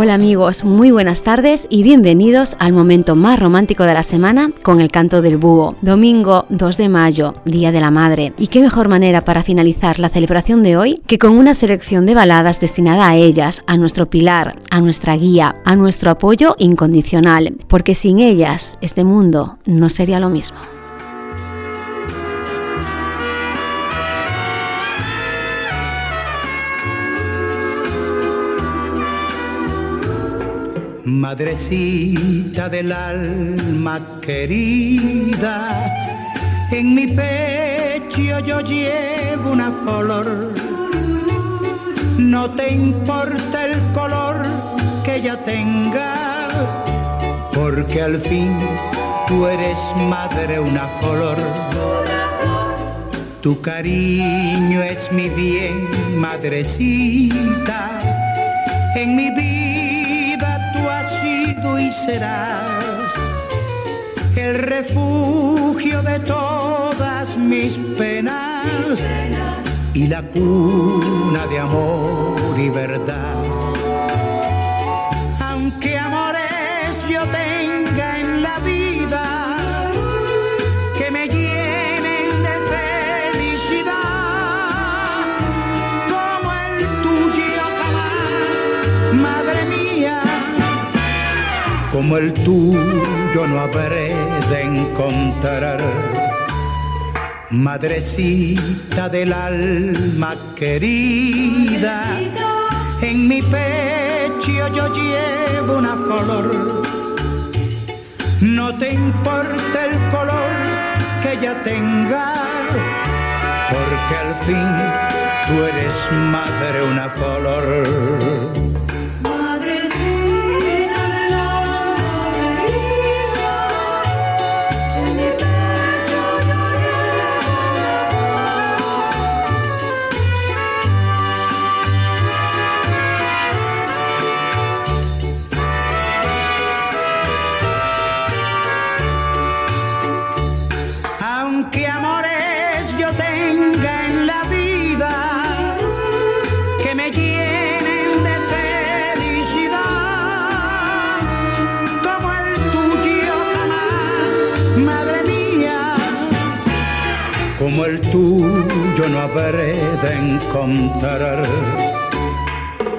Hola amigos, muy buenas tardes y bienvenidos al momento más romántico de la semana con el canto del búho. Domingo 2 de mayo, Día de la Madre. Y qué mejor manera para finalizar la celebración de hoy que con una selección de baladas destinada a ellas, a nuestro pilar, a nuestra guía, a nuestro apoyo incondicional, porque sin ellas este mundo no sería lo mismo. Madrecita del alma querida, en mi pecho yo llevo una flor. No te importa el color que ella tenga, porque al fin tú eres madre una flor. Tu cariño es mi bien, madrecita, en mi vida y serás el refugio de todas mis penas y la cuna de amor y verdad. Como el tuyo no habré de encontrar. Madrecita del alma querida, en mi pecho yo llevo una flor. No te importa el color que ella tenga, porque al fin tú eres madre una flor. El tuyo no habré de encontrar.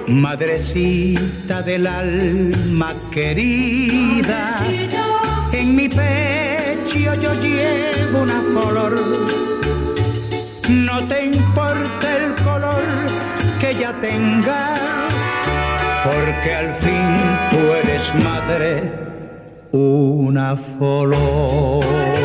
Madrecita del alma querida, en mi pecho yo llevo una flor. No te importa el color que ya tenga, porque al fin tú eres madre, una flor.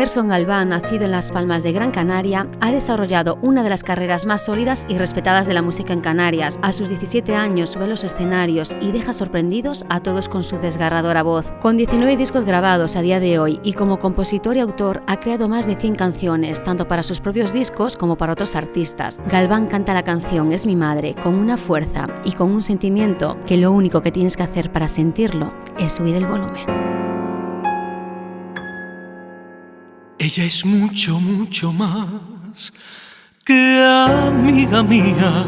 Gerson Galván, nacido en Las Palmas de Gran Canaria, ha desarrollado una de las carreras más sólidas y respetadas de la música en Canarias. A sus 17 años sube los escenarios y deja sorprendidos a todos con su desgarradora voz. Con 19 discos grabados a día de hoy y como compositor y autor ha creado más de 100 canciones, tanto para sus propios discos como para otros artistas. Galván canta la canción Es mi madre con una fuerza y con un sentimiento que lo único que tienes que hacer para sentirlo es subir el volumen. Ella es mucho, mucho más que amiga mía.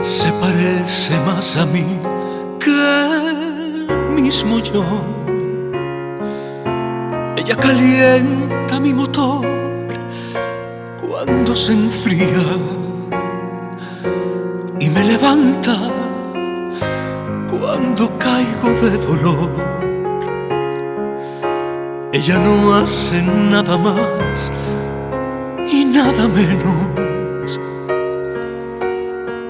Se parece más a mí que el mismo yo. Ella calienta mi motor cuando se enfría y me levanta cuando caigo de dolor ella no hace nada más y nada menos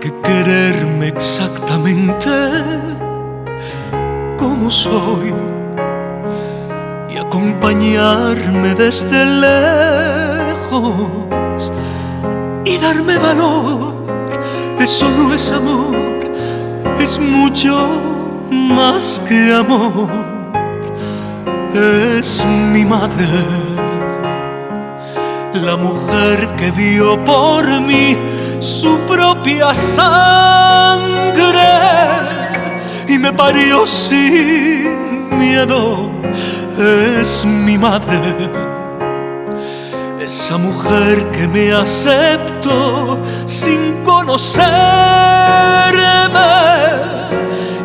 que quererme exactamente como soy y acompañarme desde lejos y darme valor. Eso no es amor, es mucho más que amor es mi madre. la mujer que dio por mí su propia sangre y me parió sin miedo, es mi madre. Esa mujer que me aceptó sin conocerme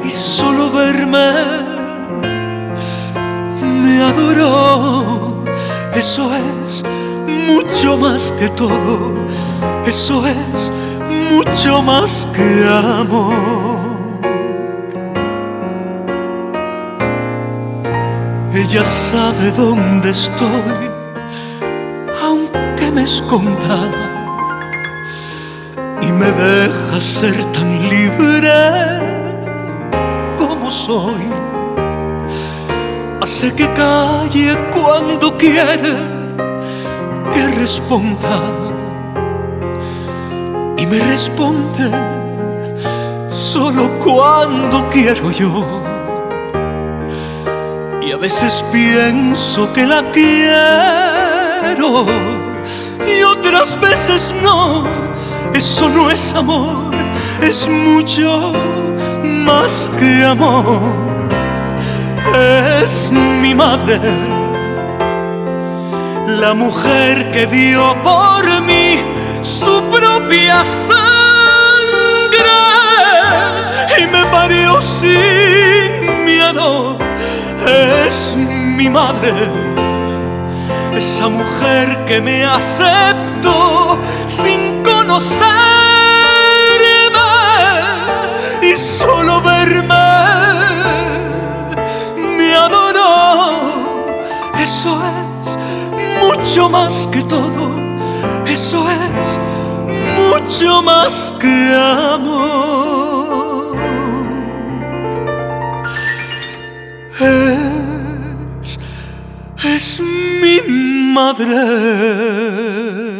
y solo verme me adoró. Eso es mucho más que todo, eso es mucho más que amor. Ella sabe dónde estoy, aunque me esconda, y me deja ser tan libre como soy. Hace que calle cuando quiere que responda y me responde solo cuando quiero yo. Y a veces pienso que la quiero y otras veces no. Eso no es amor, es mucho más que amor. Es mi madre la mujer que dio por mí su propia sangre y me parió sin miedo. Es mi madre, esa mujer que me aceptó sin conocerme y solo verme mucho más que todo, eso es mucho más que amor. Es, es mi madre.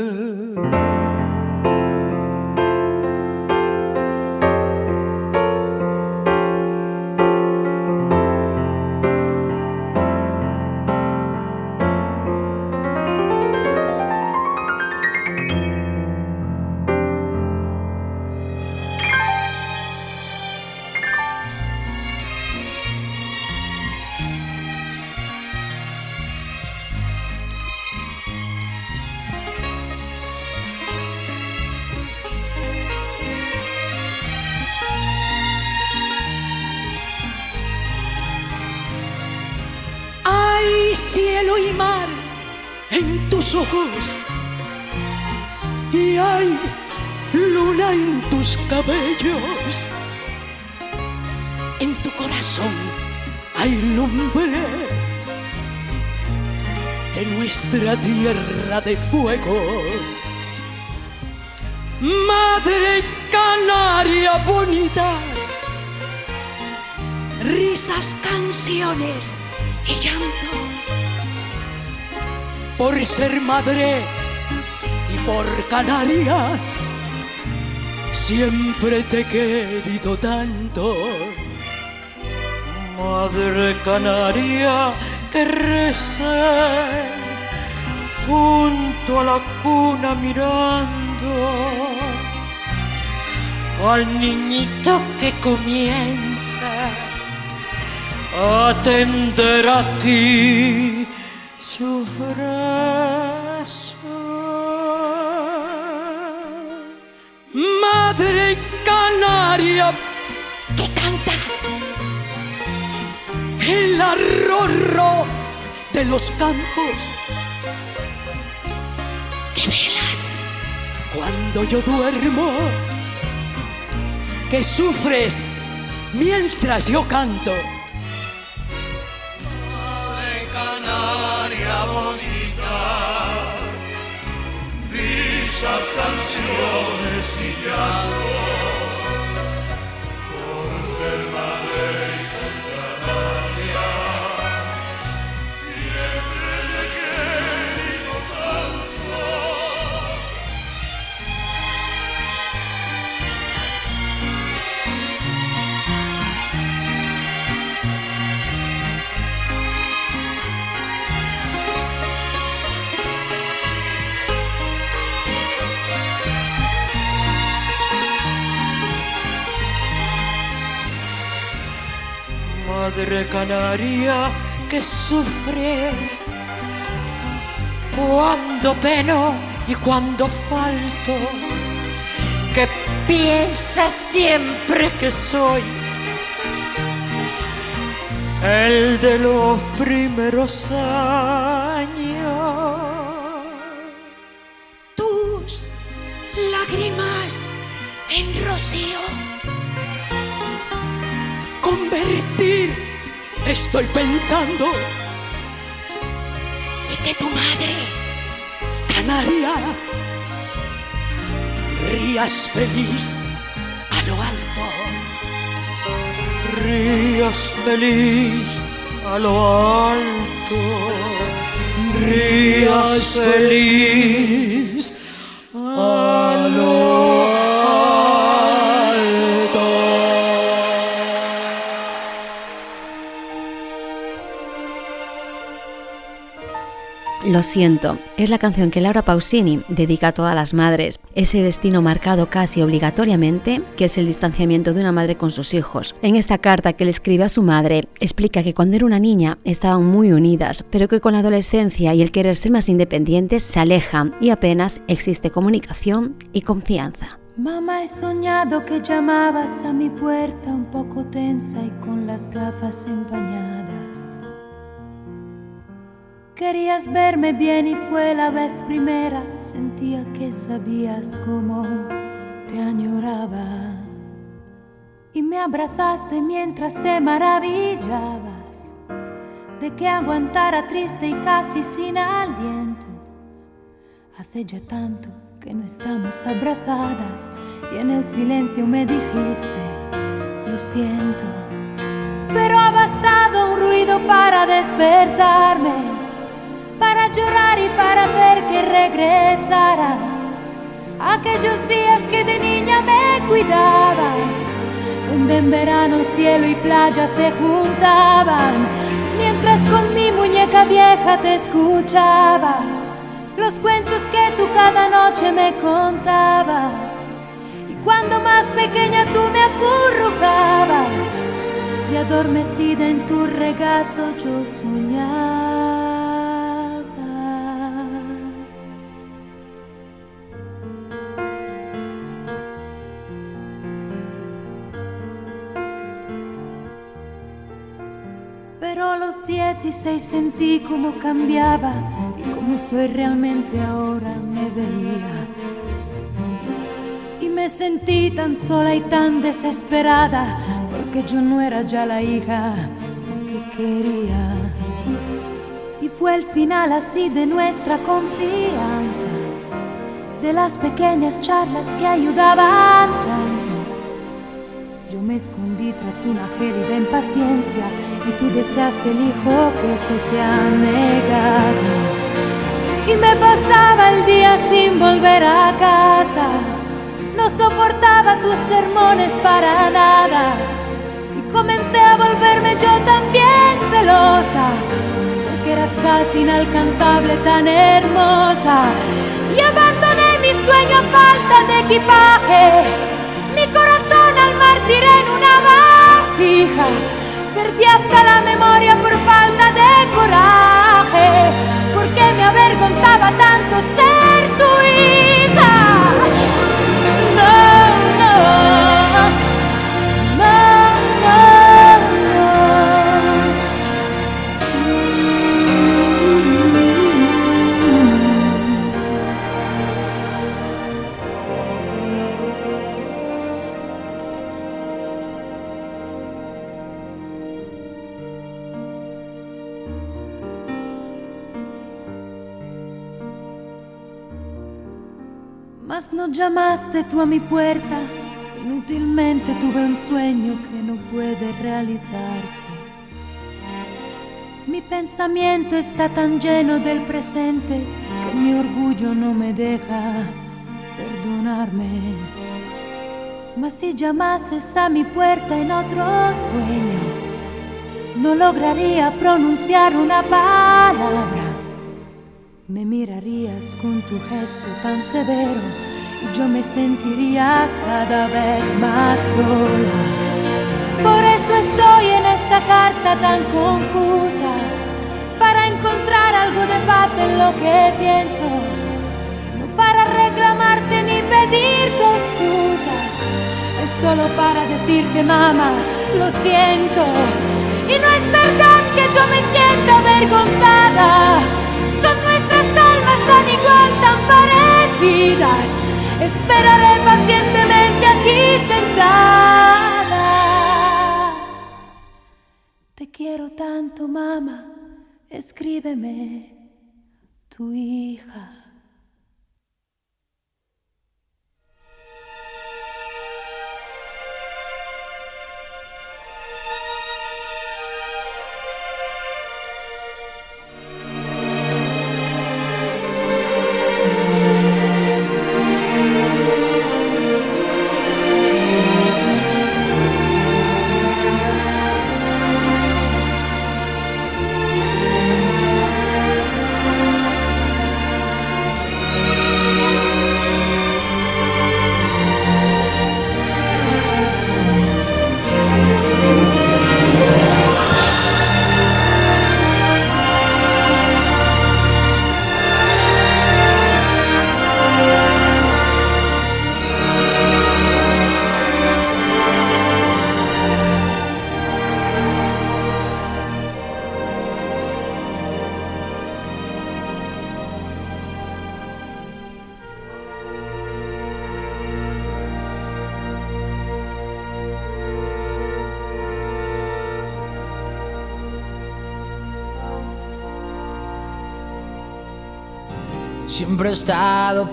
Y hay luna en tus cabellos. En tu corazón hay lumbre de nuestra tierra de fuego. Madre canaria bonita, risas, canciones por ser madre y por Canaria. Siempre te he querido tanto. Madre Canaria que recé junto a la cuna mirando al niñito que comienza a atender a ti su Madre canaria, que cantas el arrorro de los campos, que velas cuando yo duermo, que sufres mientras yo canto esas canciones y llanto. Madre canaria que sufre cuando peno y cuando falto, que piensa siempre que soy el de los primeros años. Estoy pensando. Y que tu madre, Canaria, rías feliz a lo alto. Rías feliz a lo alto. Rías feliz a lo Lo siento, es la canción que Laura Pausini dedica a todas las madres, ese destino marcado casi obligatoriamente, que es el distanciamiento de una madre con sus hijos. En esta carta que le escribe a su madre, explica que cuando era una niña estaban muy unidas, pero que con la adolescencia y el querer ser más independientes se alejan y apenas existe comunicación y confianza. Mamá, he soñado que llamabas a mi puerta un poco tensa y con las gafas empañadas. Querías verme bien y fue la vez primera. Sentía que sabías cómo te añoraba. Y me abrazaste mientras te maravillabas de que aguantara triste y casi sin aliento. Hace ya tanto que no estamos abrazadas y en el silencio me dijiste, lo siento. Pero ha bastado un ruido para despertarme para llorar y para hacer que regresara. Aquellos días que de niña me cuidabas, donde en verano cielo y playa se juntaban, mientras con mi muñeca vieja te escuchaba los cuentos que tú cada noche me contabas. Y cuando más pequeña tú me acurrucabas y adormecida en tu regazo yo soñaba. Los 16 sentí cómo cambiaba y cómo soy realmente ahora me veía. Y me sentí tan sola y tan desesperada porque yo no era ya la hija que quería. Y fue el final así de nuestra confianza, de las pequeñas charlas que ayudaban tanto. Yo me escondí tras una gélida impaciencia y tú deseaste el hijo que se te ha negado. Y me pasaba el día sin volver a casa, no soportaba tus sermones para nada. Y comencé a volverme yo también celosa, porque eras casi inalcanzable, tan hermosa. Y abandoné mi sueño a falta de equipaje, mi corazón al mar tiré en una vasija Perdí hasta la memoria por falta de coraje, porque me avergonzaba tanto ser tu hija. No, no, Mas no llamaste tú a mi puerta, inútilmente tuve un sueño que no puede realizarse. Mi pensamiento está tan lleno del presente que mi orgullo no me deja perdonarme. Mas si llamases a mi puerta en otro sueño, no lograría pronunciar una palabra. Me mirarías con tu gesto tan severo y yo me sentiría cada vez más sola. Por eso estoy en esta carta tan confusa para encontrar algo de paz en lo que pienso, no para reclamarte ni pedirte excusas, es solo para decirte mamá, lo siento. Y no es verdad que yo me sienta avergonzada, son nuestras almas tan igual, tan parecidas. Esperaré pacientemente aquí sentada. Te quiero tanto, mamá escríbeme tu hija.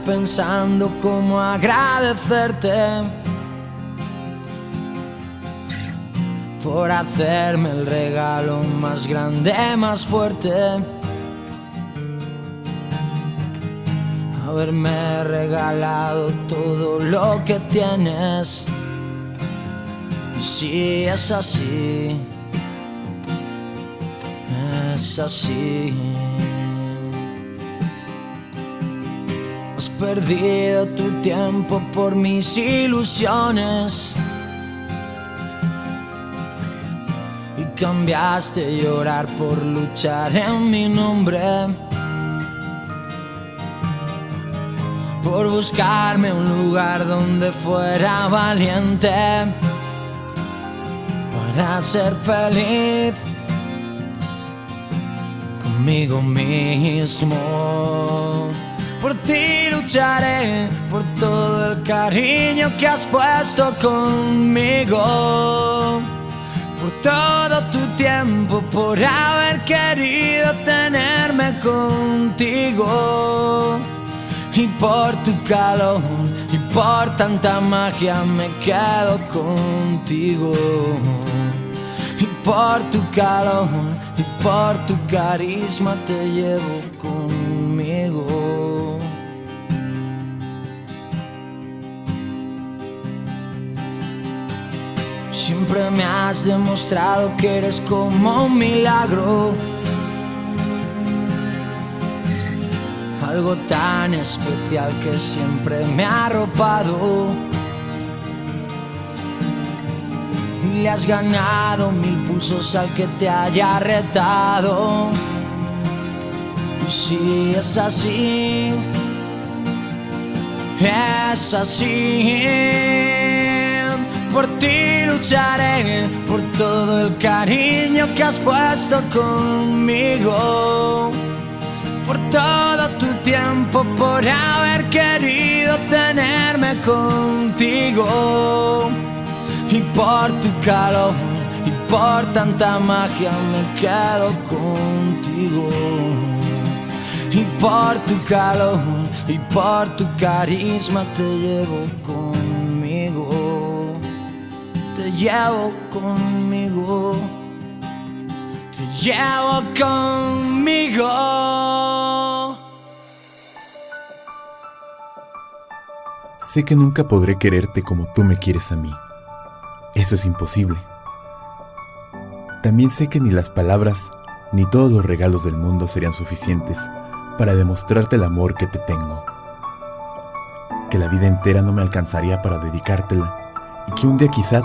Pensando cómo agradecerte por hacerme el regalo más grande, más fuerte. Haberme regalado todo lo que tienes. Y si es así, es así. Has perdido tu tiempo por mis ilusiones. Y cambiaste llorar por luchar en mi nombre. Por buscarme un lugar donde fuera valiente. Para ser feliz conmigo mismo. Por ti lucharé, por todo el cariño que has puesto conmigo. Por todo tu tiempo, por haber querido tenerme contigo. Y por tu calor, y por tanta magia me quedo contigo. Y por tu calor, y por tu carisma te llevo conmigo. Siempre me has demostrado que eres como un milagro. Algo tan especial que siempre me ha arropado. Y le has ganado mil pulsos al que te haya retado. Y si es así, es así. Por ti lucharé, por todo el cariño que has puesto conmigo. Por todo tu tiempo, por haber querido tenerme contigo. Y por tu calor, y por tanta magia me quedo contigo. Y por tu calor, y por tu carisma te llevo conmigo. Te llevo conmigo. Te llevo conmigo. Sé que nunca podré quererte como tú me quieres a mí. Eso es imposible. También sé que ni las palabras ni todos los regalos del mundo serían suficientes para demostrarte el amor que te tengo. Que la vida entera no me alcanzaría para dedicártela y que un día quizá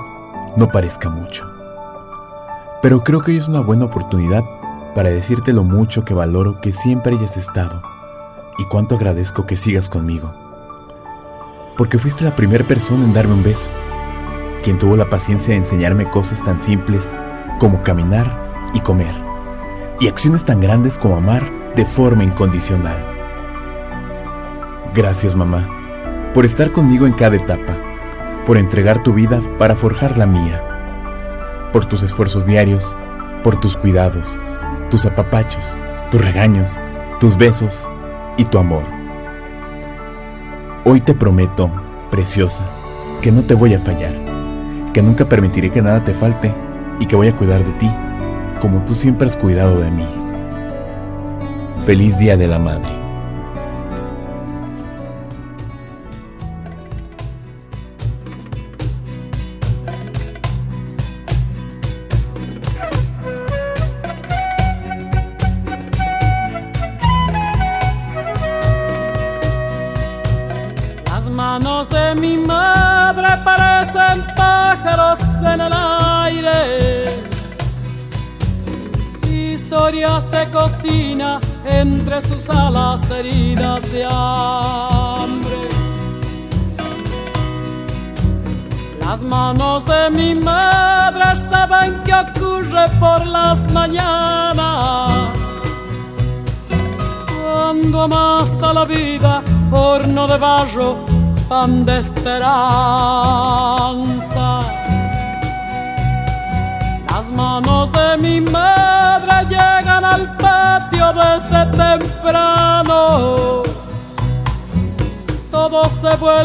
no parezca mucho. Pero creo que hoy es una buena oportunidad para decirte lo mucho que valoro que siempre hayas estado y cuánto agradezco que sigas conmigo. Porque fuiste la primera persona en darme un beso, quien tuvo la paciencia de enseñarme cosas tan simples como caminar y comer, y acciones tan grandes como amar de forma incondicional. Gracias mamá, por estar conmigo en cada etapa, por entregar tu vida para forjar la mía, por tus esfuerzos diarios, por tus cuidados, tus apapachos, tus regaños, tus besos y tu amor. Hoy te prometo, preciosa, que no te voy a fallar, que nunca permitiré que nada te falte y que voy a cuidar de ti como tú siempre has cuidado de mí. Feliz Día de la Madre.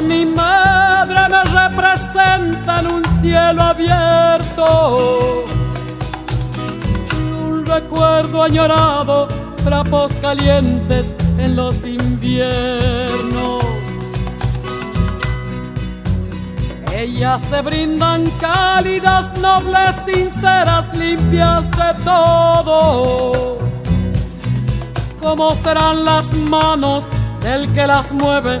Mi madre me representan un cielo abierto, un recuerdo añorado, trapos calientes en los inviernos. Ellas se brindan cálidas, nobles, sinceras, limpias de todo. ¿Cómo serán las manos del que las mueve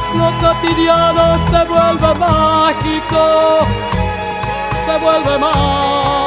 lo cotidiano se vuelve mágico, se vuelve mágico.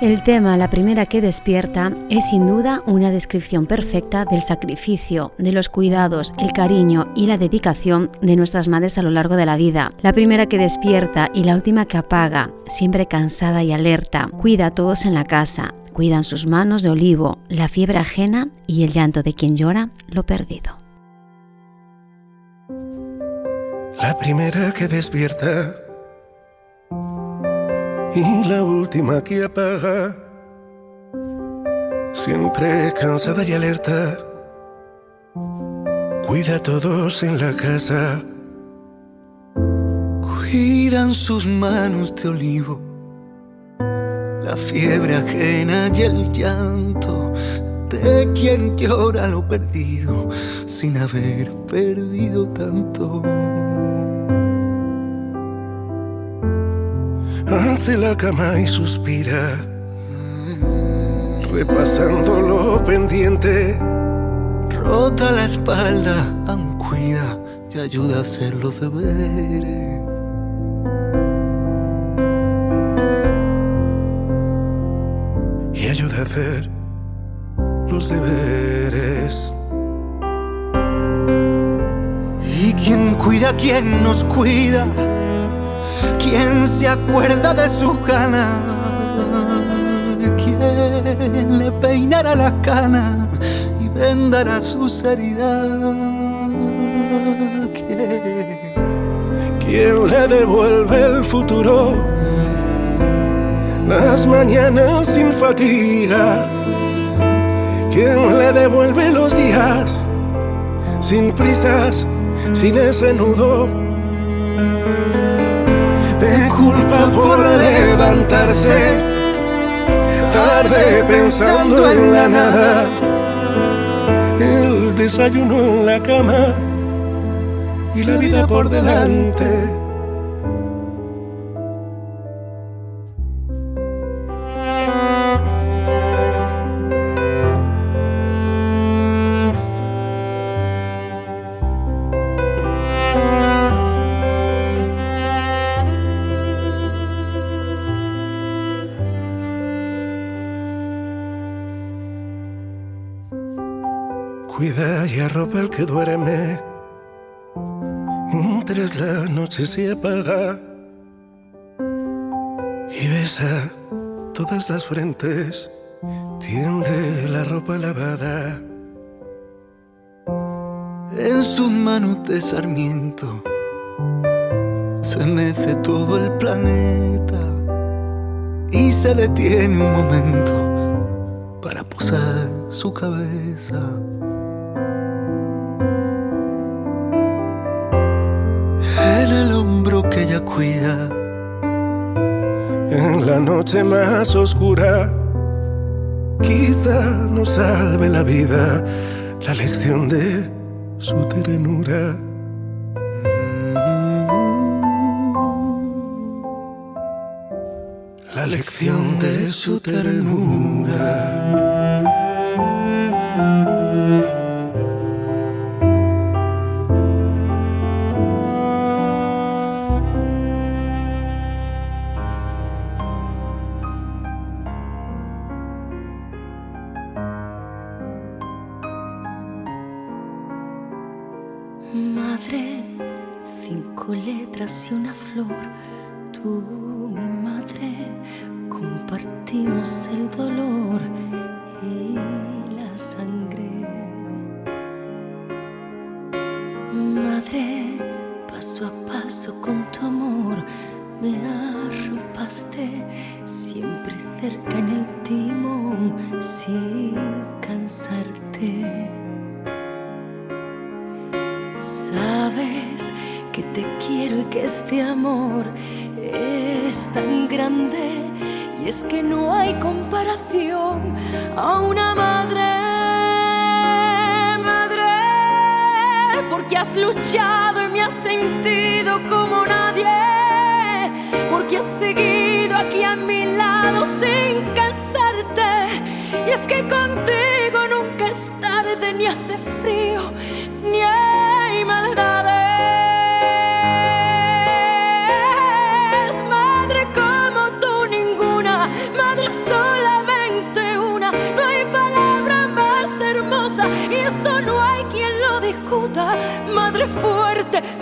El tema La primera que despierta es sin duda una descripción perfecta del sacrificio, de los cuidados, el cariño y la dedicación de nuestras madres a lo largo de la vida. La primera que despierta y la última que apaga, siempre cansada y alerta, cuida a todos en la casa, cuidan sus manos de olivo, la fiebre ajena y el llanto de quien llora lo perdido. La primera que despierta y la última que apaga. Siempre cansada y alerta, cuida a todos en la casa. Cuidan sus manos de olivo, la fiebre ajena y el llanto de quien llora lo perdido sin haber perdido tanto. Hace la cama y suspira, repasando lo pendiente. Rota la espalda, aún cuida y ayuda a hacer los deberes. Y ayuda a hacer los deberes. ¿Y quién cuida a quien nos cuida? ¿Quién se acuerda de su ganas? ¿Quién le peinará las canas y vendará sus heridas? ¿Quién? ¿Quién le devuelve el futuro? Las mañanas sin fatiga. ¿Quién le devuelve los días sin prisas, sin ese nudo? Por levantarse tarde pensando en la nada, el desayuno en la cama y la vida por delante. Cuida y arropa el que duerme mientras la noche se apaga y besa todas las frentes, tiende la ropa lavada. En sus manos de sarmiento se mece todo el planeta y se detiene un momento para posar su cabeza. Hombro que ella cuida. En la noche más oscura, quizá nos salve la vida la lección de su ternura. La lección de su ternura. Que te quiero y que este amor es tan grande y es que no hay comparación a una madre, madre, porque has luchado y me has sentido como nadie, porque has seguido aquí a mi lado sin cansarte y es que contigo nunca es tarde ni hace frío ni hay maldades.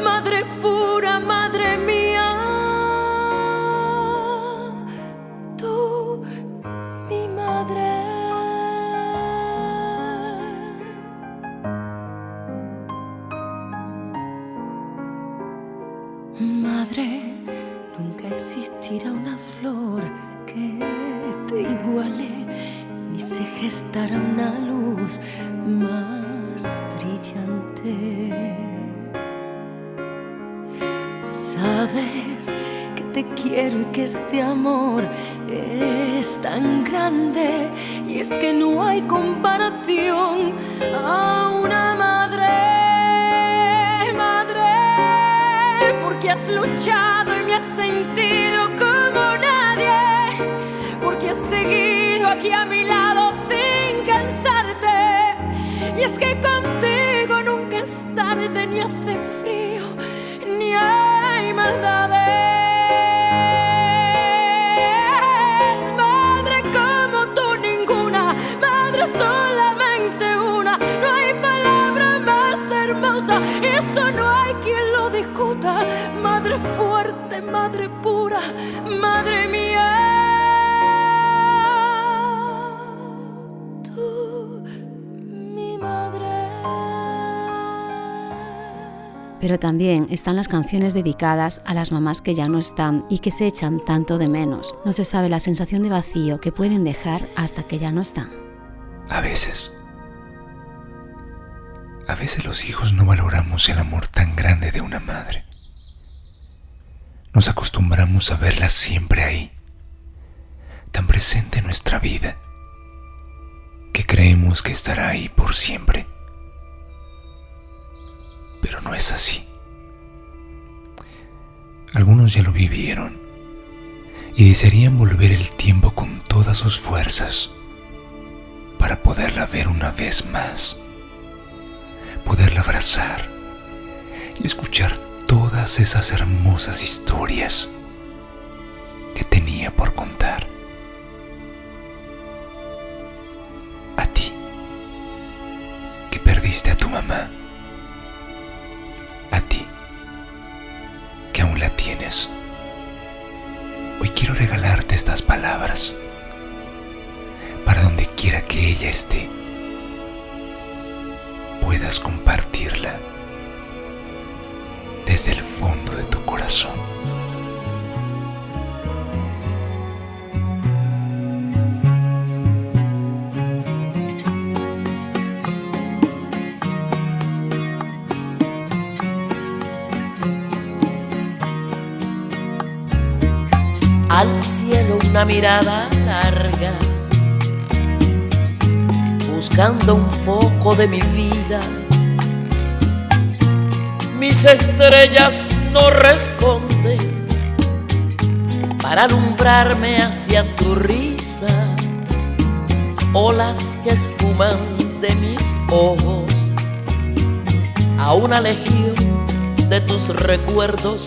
Madre pura, madre mía. Tú, mi madre. Madre, nunca existirá una flor que te iguale, ni se gestará una quiero que este amor es tan grande y es que no hay comparación a una madre, madre porque has luchado y me has sentido como una que he seguido aquí a mi lado sin cansarte. Y es que contigo nunca es tarde, ni hace frío, ni hay maldades. Pero también están las canciones dedicadas a las mamás que ya no están y que se echan tanto de menos. No se sabe la sensación de vacío que pueden dejar hasta que ya no están. A veces. A veces los hijos no valoramos el amor tan grande de una madre. Nos acostumbramos a verla siempre ahí, tan presente en nuestra vida, que creemos que estará ahí por siempre. Pero no es así. Algunos ya lo vivieron y desearían volver el tiempo con todas sus fuerzas para poderla ver una vez más, poderla abrazar y escuchar todas esas hermosas historias que tenía por contar. A ti, que perdiste a tu mamá, a ti, que aún la tienes. Hoy quiero regalarte estas palabras para donde quiera que ella esté, puedas compartirla desde el fondo de tu corazón. Al cielo una mirada larga, buscando un poco de mi vida. Mis estrellas no responden para alumbrarme hacia tu risa, olas que esfuman de mis ojos a una legión de tus recuerdos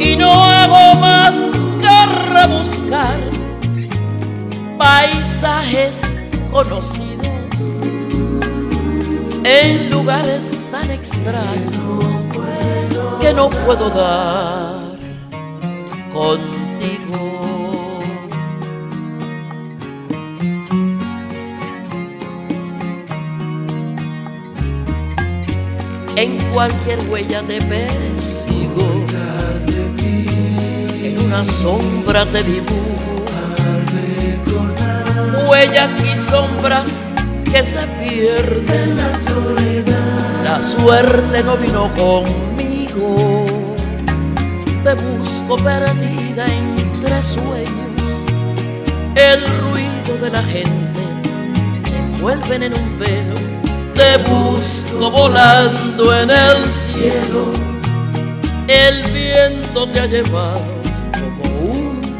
Y no hago más que rebuscar paisajes conocidos en lugares tan extraños que no puedo dar contigo. En cualquier huella te persigo, una sombra te dibujo, huellas y sombras que se pierde la soledad. La suerte no vino conmigo. Te busco perdida entre sueños. El ruido de la gente te envuelven en un velo. Te busco volando en el cielo. El viento te ha llevado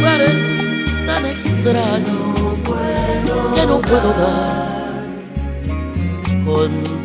lugares tan extraños que no puedo dar con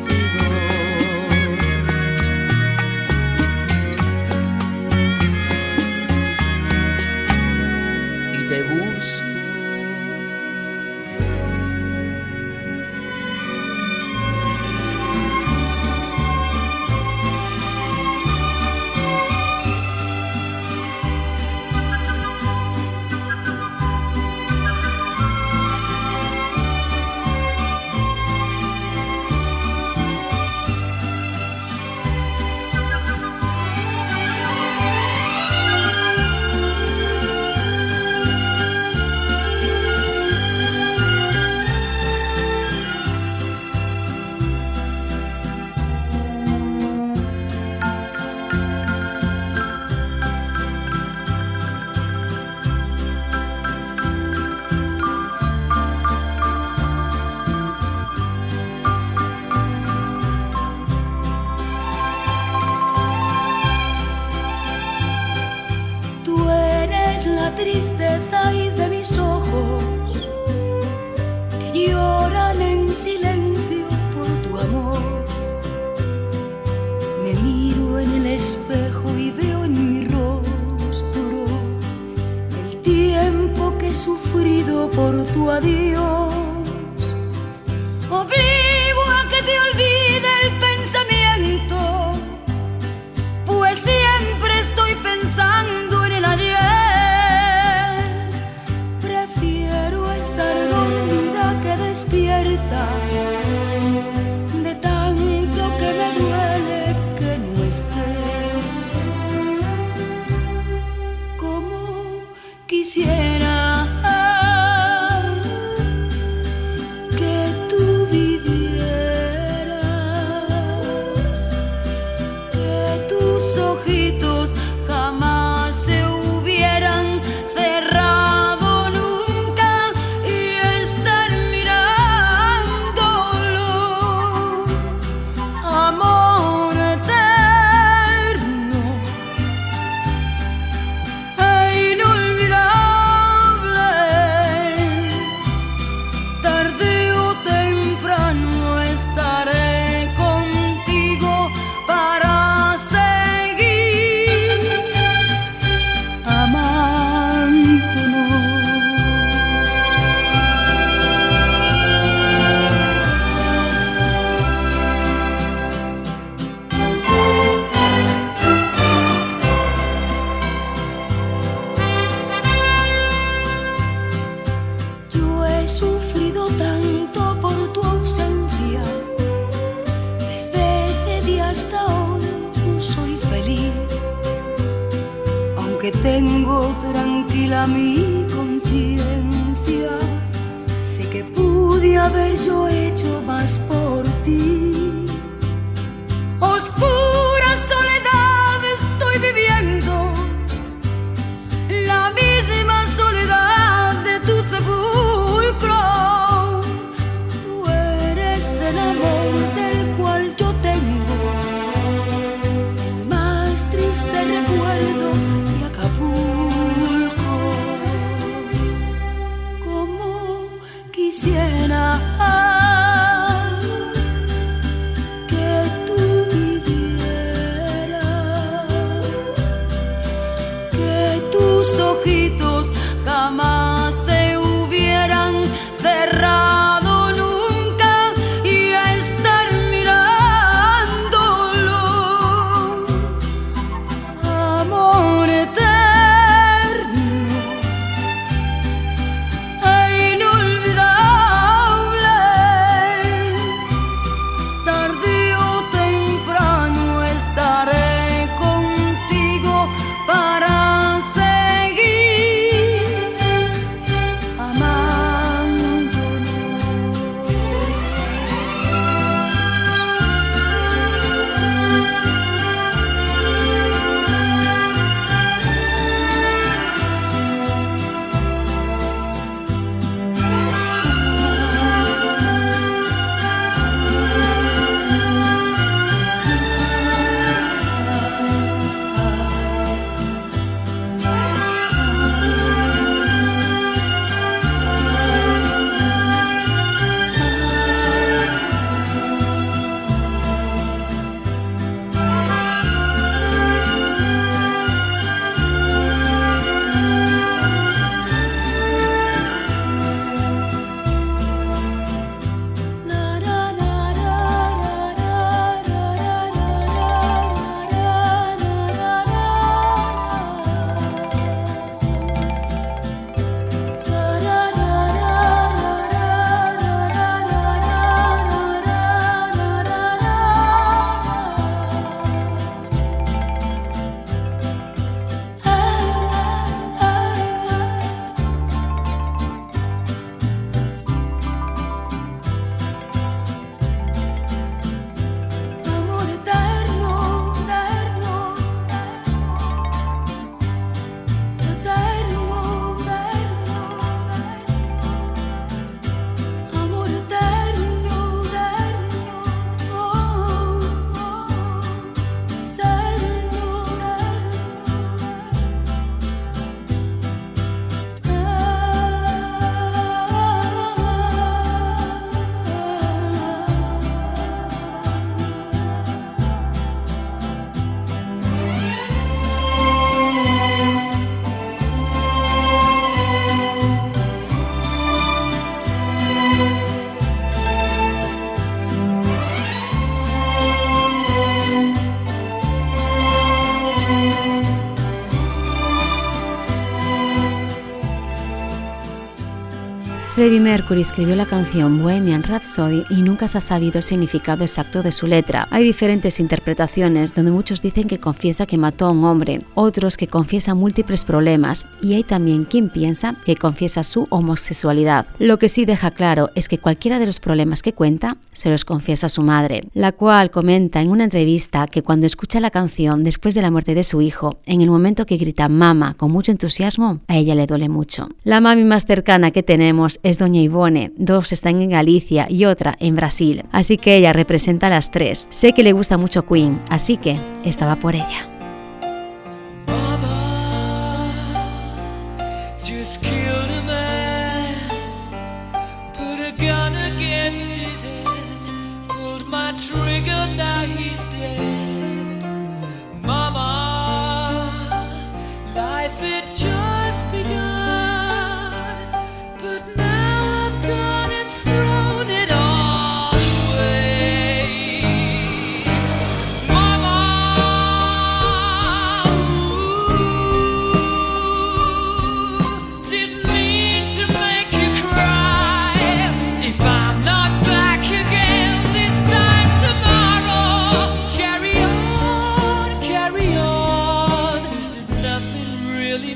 Freddie Mercury escribió la canción Bohemian Rhapsody y nunca se ha sabido el significado exacto de su letra. Hay diferentes interpretaciones donde muchos dicen que confiesa que mató a un hombre, otros que confiesa múltiples problemas y hay también quien piensa que confiesa su homosexualidad. Lo que sí deja claro es que cualquiera de los problemas que cuenta se los confiesa a su madre, la cual comenta en una entrevista que cuando escucha la canción después de la muerte de su hijo, en el momento que grita mama con mucho entusiasmo, a ella le duele mucho. La mami más cercana que tenemos es Doña Ivone, dos están en Galicia y otra en Brasil, así que ella representa a las tres. Sé que le gusta mucho Queen, así que estaba por ella.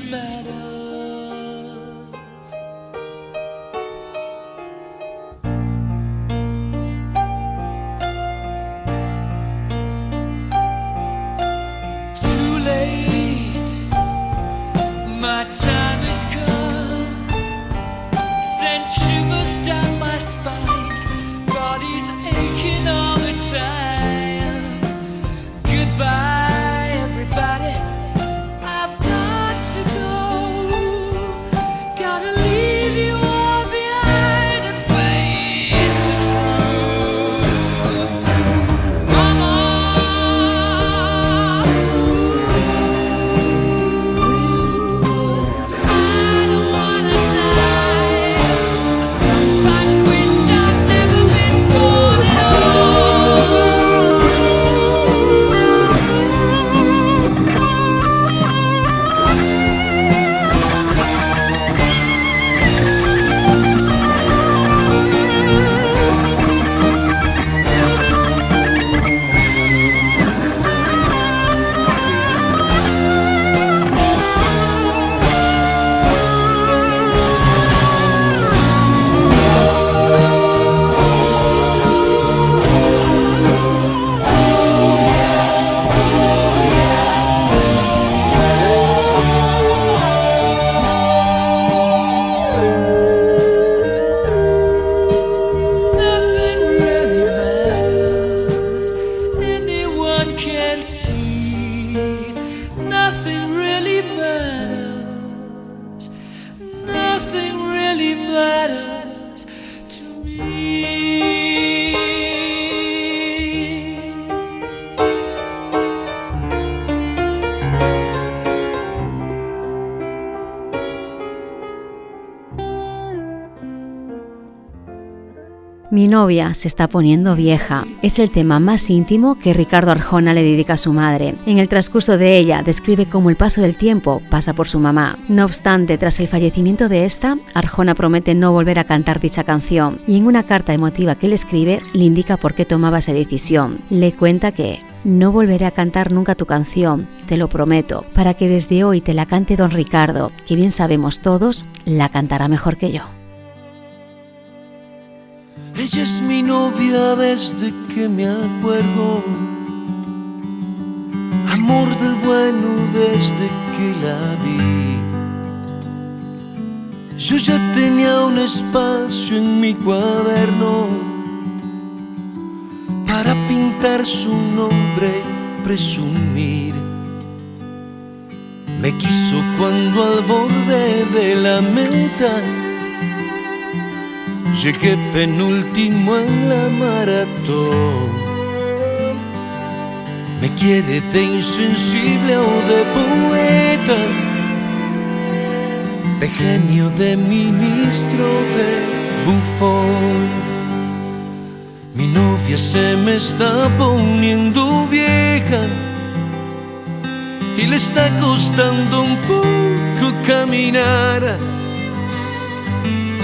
Mi novia se está poniendo vieja. Es el tema más íntimo que Ricardo Arjona le dedica a su madre. En el transcurso de ella describe cómo el paso del tiempo pasa por su mamá. No obstante, tras el fallecimiento de esta, Arjona promete no volver a cantar dicha canción y en una carta emotiva que le escribe le indica por qué tomaba esa decisión. Le cuenta que no volveré a cantar nunca tu canción, te lo prometo, para que desde hoy te la cante don Ricardo, que bien sabemos todos, la cantará mejor que yo. Ella es mi novia desde que me acuerdo. Amor del bueno desde que la vi. Yo ya tenía un espacio en mi cuaderno para pintar su nombre, presumir. Me quiso cuando al borde de la meta Llegué penúltimo en la maratón. Me quiere de insensible o de poeta, de genio, de ministro, de bufón. Mi novia se me está poniendo vieja y le está costando un poco caminar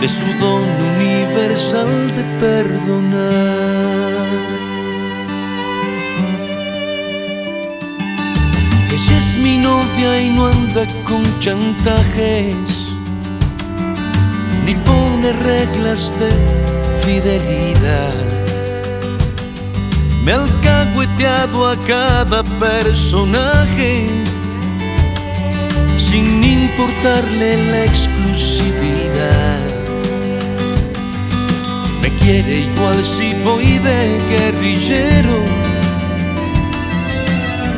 de su don universal de perdonar. Ella es mi novia y no anda con chantajes, ni pone reglas de fidelidad me ha alcahueteado a cada personaje sin importarle la exclusividad. Quiere igual si voy de guerrillero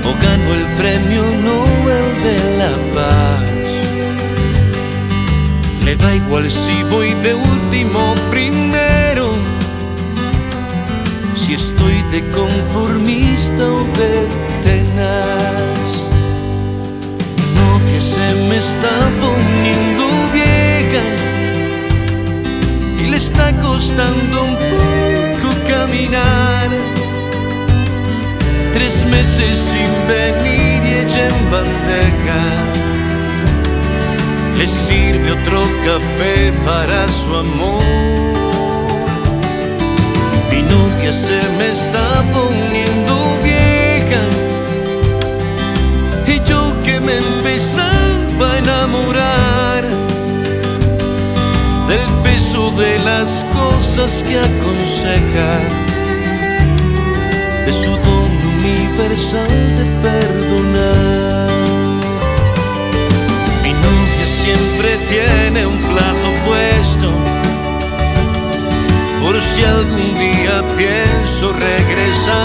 o gano el premio Nobel de la Paz. Le da igual si voy de último primero si estoy de conformista o de tenaz. Mi novia se me está poniendo vieja está costando un poco caminar. Tres meses sin venir y ella en bandeja. Le sirve otro café para su amor mi novia se me está poniendo vieja y yo que me empezaba a enamorar de las cosas que aconseja, de su don universal de perdonar. Mi novia siempre tiene un plato puesto por si algún día pienso regresar.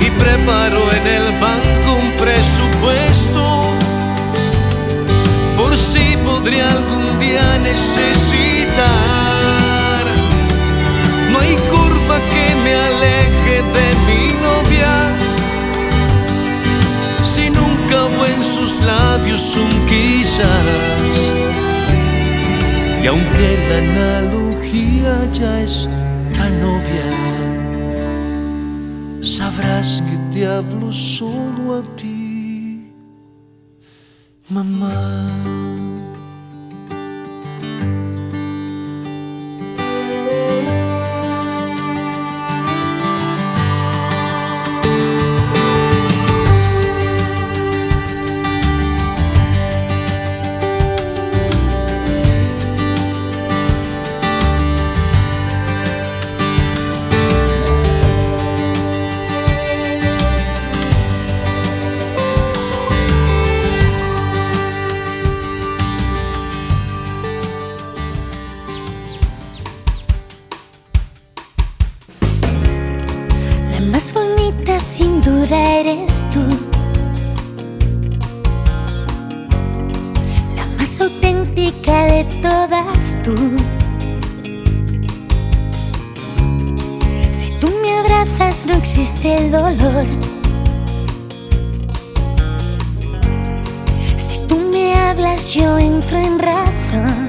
Y preparo en el banco un presupuesto si podría algún día necesitar. No hay curva que me aleje de mi novia. Si nunca hubo en sus labios un quizás y aunque la analogía ya es tan obvia, sabrás que te hablo solo a ti, mamá. El dolor. Si tú me hablas, yo entro en razón.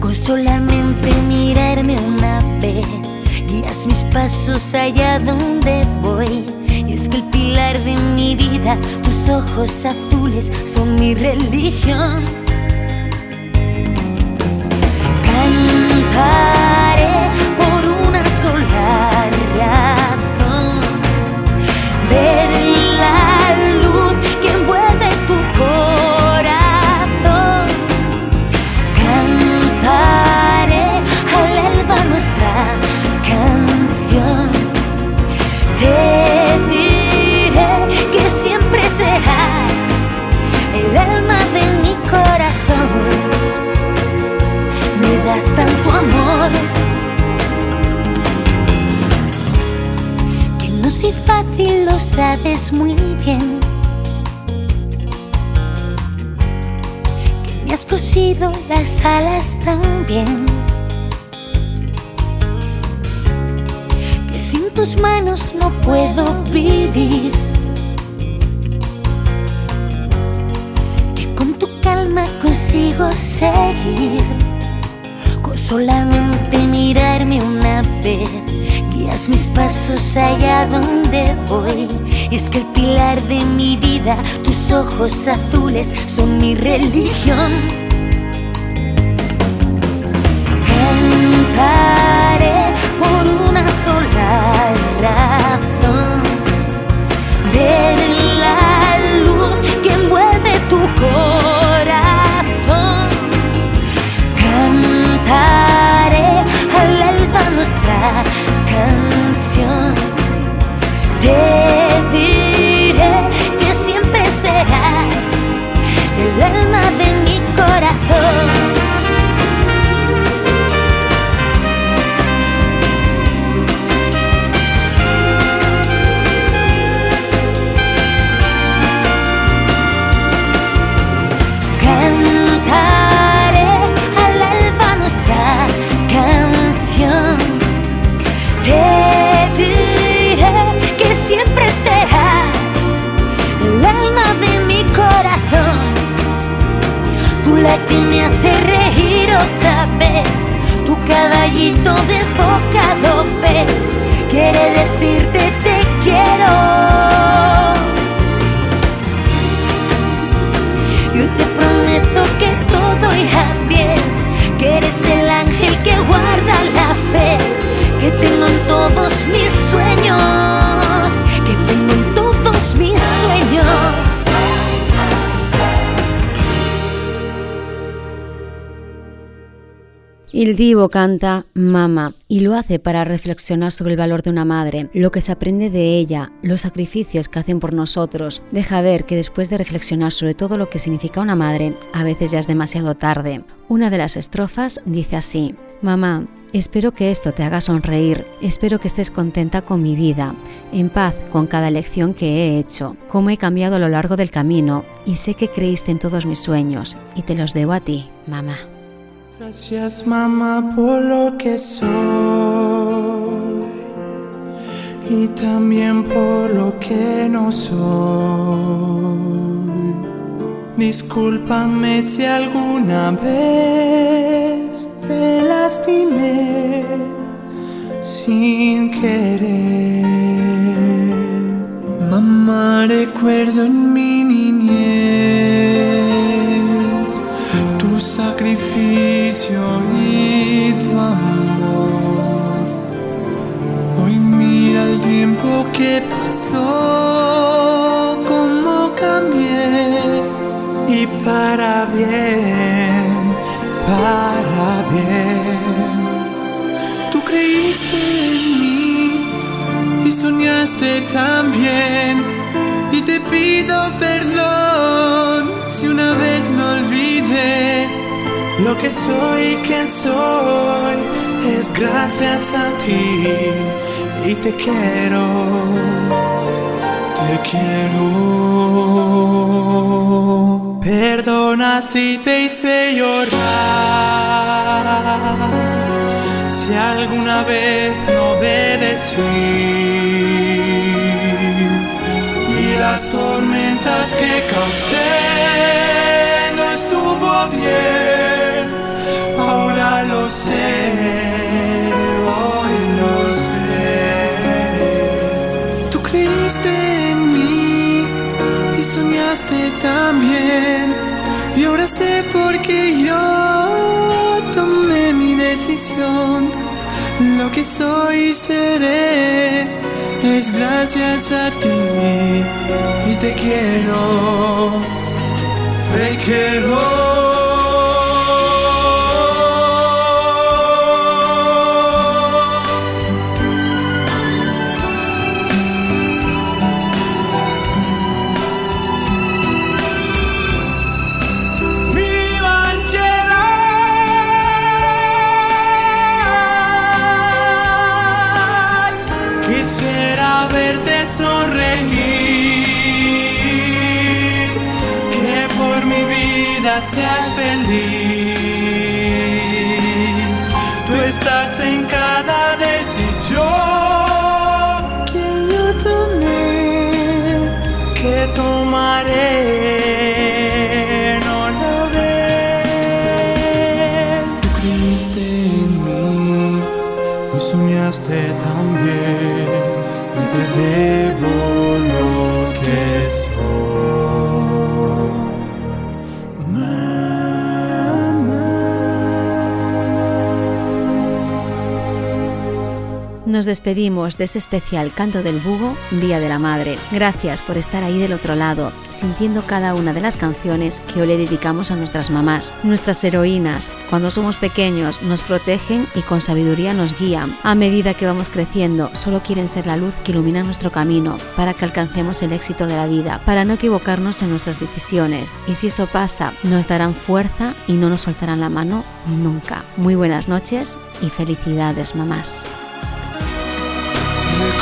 Con solamente mirarme una vez, guías mis pasos allá donde voy. Y es que el pilar de mi vida, tus ojos azules, son mi religión. Cantaré tanto amor que no soy fácil, lo sabes muy bien. Que me has cosido las alas también. Que sin tus manos no puedo vivir. Que con tu calma consigo seguir. Solamente mirarme una vez guías mis pasos allá donde voy. Y es que el pilar de mi vida, tus ojos azules, son mi religión. Cantaré por una sola razón. Te Divo canta Mama y lo hace para reflexionar sobre el valor de una madre, lo que se aprende de ella, los sacrificios que hacen por nosotros. Deja ver que después de reflexionar sobre todo lo que significa una madre, a veces ya es demasiado tarde. Una de las estrofas dice así, Mamá, espero que esto te haga sonreír, espero que estés contenta con mi vida, en paz con cada lección que he hecho, cómo he cambiado a lo largo del camino y sé que creíste en todos mis sueños y te los debo a ti, mamá. Gracias mamá por lo que soy y también por lo que no soy. Discúlpame si alguna vez te lastimé sin querer. Lo que soy y quién soy es gracias a ti y te quiero te quiero perdona si te hice llorar si alguna vez no obedecí y las tormentas que causé no estuvo bien. Lo sé, hoy lo sé. Tú creíste en mí y soñaste también. Y ahora sé por qué yo tomé mi decisión. Lo que soy y seré es gracias a ti y te quiero, te quiero. Seas feliz. Tú estás en cada decisión que yo tomé, que tomaré. No lo ves. Tú creíste en mí y soñaste también y te debo Nos despedimos de este especial Canto del Bugo, Día de la Madre. Gracias por estar ahí del otro lado, sintiendo cada una de las canciones que hoy le dedicamos a nuestras mamás, nuestras heroínas. Cuando somos pequeños nos protegen y con sabiduría nos guían. A medida que vamos creciendo, solo quieren ser la luz que ilumina nuestro camino para que alcancemos el éxito de la vida, para no equivocarnos en nuestras decisiones. Y si eso pasa, nos darán fuerza y no nos soltarán la mano nunca. Muy buenas noches y felicidades, mamás.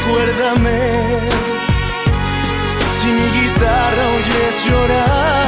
recuérdame si mi guitarra oyes llorar.